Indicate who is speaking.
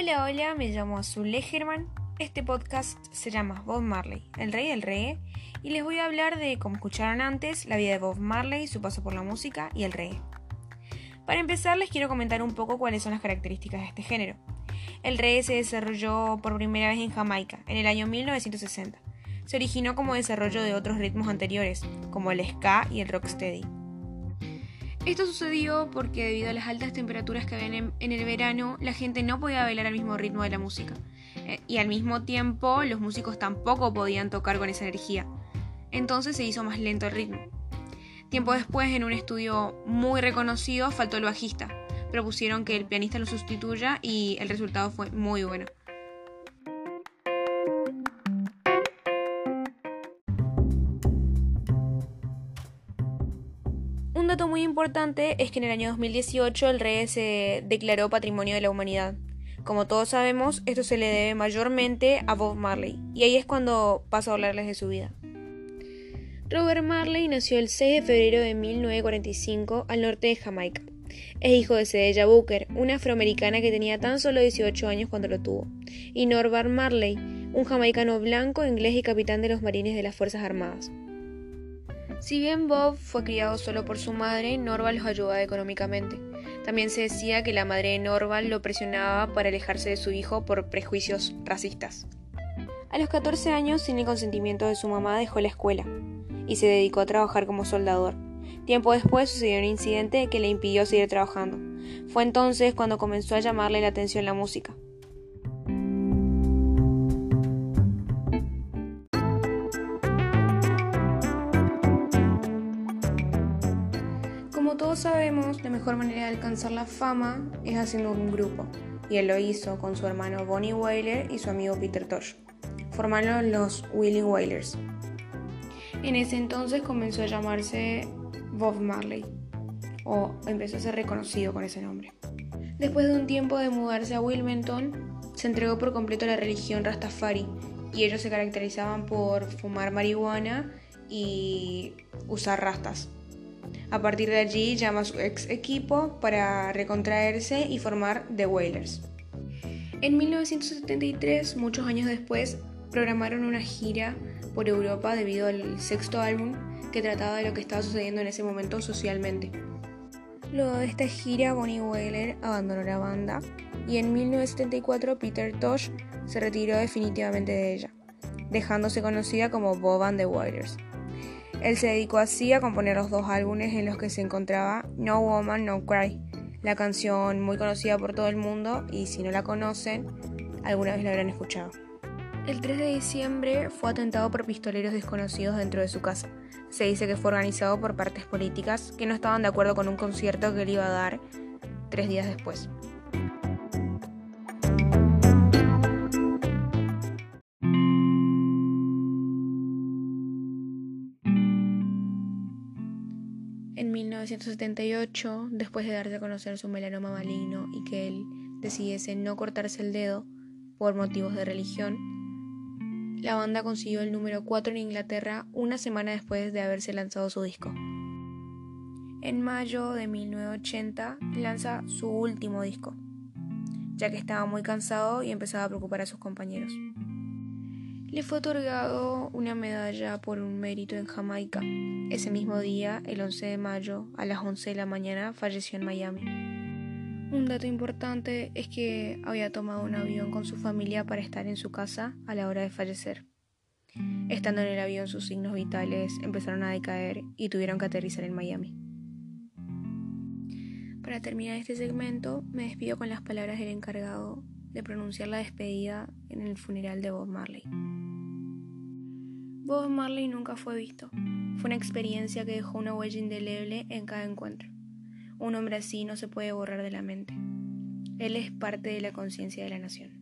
Speaker 1: Hola, hola, me llamo Azul Legerman. Este podcast se llama Bob Marley, el rey del reggae, y les voy a hablar de, como escucharon antes, la vida de Bob Marley, su paso por la música y el reggae. Para empezar, les quiero comentar un poco cuáles son las características de este género. El reggae se desarrolló por primera vez en Jamaica, en el año 1960. Se originó como desarrollo de otros ritmos anteriores, como el ska y el rocksteady. Esto sucedió porque debido a las altas temperaturas que había en, el verano, la gente no podía bailar al mismo ritmo de la música. Eh, y al mismo tiempo, los músicos tampoco podían tocar con esa energía. Entonces se hizo más lento el ritmo. Tiempo después, en un estudio muy reconocido, faltó el bajista. Propusieron que el pianista lo sustituya y el resultado fue muy bueno. Un dato muy importante es que en el año 2018 el reggae se declaró Patrimonio de la Humanidad. Como todos sabemos, esto se le debe mayormente a Bob Marley, y ahí es cuando paso a hablarles de su vida. Robert Marley nació el 6 de febrero de 1945 al norte de Jamaica. Es hijo de Cedella Booker, una afroamericana que tenía tan solo 18 años cuando lo tuvo, y Norbert Marley, un jamaicano blanco, inglés y capitán de los marines de las Fuerzas Armadas. Si bien Bob fue criado solo por su madre, Norval los ayudaba económicamente. También se decía que la madre de Norval lo presionaba para alejarse de su hijo por prejuicios racistas. A los 14 años, sin el consentimiento de su mamá, dejó la escuela y se dedicó a trabajar como soldador. Tiempo después sucedió un incidente que le impidió seguir trabajando. Fue entonces cuando comenzó a llamarle la atención la música. Todos sabemos, la mejor manera de alcanzar la fama es haciendo un grupo, y él lo hizo con su hermano Bonnie Wailer y su amigo Peter Tosh. Formaron los Willie Wailers. En ese entonces comenzó a llamarse Bob Marley, o empezó a ser reconocido con ese nombre. Después de un tiempo de mudarse a Wilmington, se entregó por completo a la religión Rastafari, y ellos se caracterizaban por fumar marihuana y usar rastas. A partir de allí llama a su ex equipo para recontraerse y formar The Wailers. En 1973, muchos años después, programaron una gira por Europa debido al sexto álbum que trataba de lo que estaba sucediendo en ese momento socialmente. Luego de esta gira, Bonnie Wailer abandonó la banda y en 1974 Peter Tosh se retiró definitivamente de ella, dejándose conocida como Bob and the Wailers. Él se dedicó así a componer los dos álbumes en los que se encontraba No Woman, No Cry, la canción muy conocida por todo el mundo y si no la conocen, alguna vez la habrán escuchado. El 3 de diciembre fue atentado por pistoleros desconocidos dentro de su casa. Se dice que fue organizado por partes políticas que no estaban de acuerdo con un concierto que él iba a dar tres días después. 1978, después de darse a conocer su melanoma maligno y que él decidiese no cortarse el dedo por motivos de religión, la banda consiguió el número 4 en Inglaterra una semana después de haberse lanzado su disco. En mayo de 1980 lanza su último disco, ya que estaba muy cansado y empezaba a preocupar a sus compañeros. Le fue otorgado una medalla por un mérito en Jamaica. Ese mismo día, el 11 de mayo, a las 11 de la mañana, falleció en Miami. Un dato importante es que había tomado un avión con su familia para estar en su casa a la hora de fallecer. Estando en el avión sus signos vitales empezaron a decaer y tuvieron que aterrizar en Miami. Para terminar este segmento, me despido con las palabras del encargado de pronunciar la despedida en el funeral de Bob Marley. Bob Marley nunca fue visto. Fue una experiencia que dejó una huella indeleble en cada encuentro. Un hombre así no se puede borrar de la mente. Él es parte de la conciencia de la nación.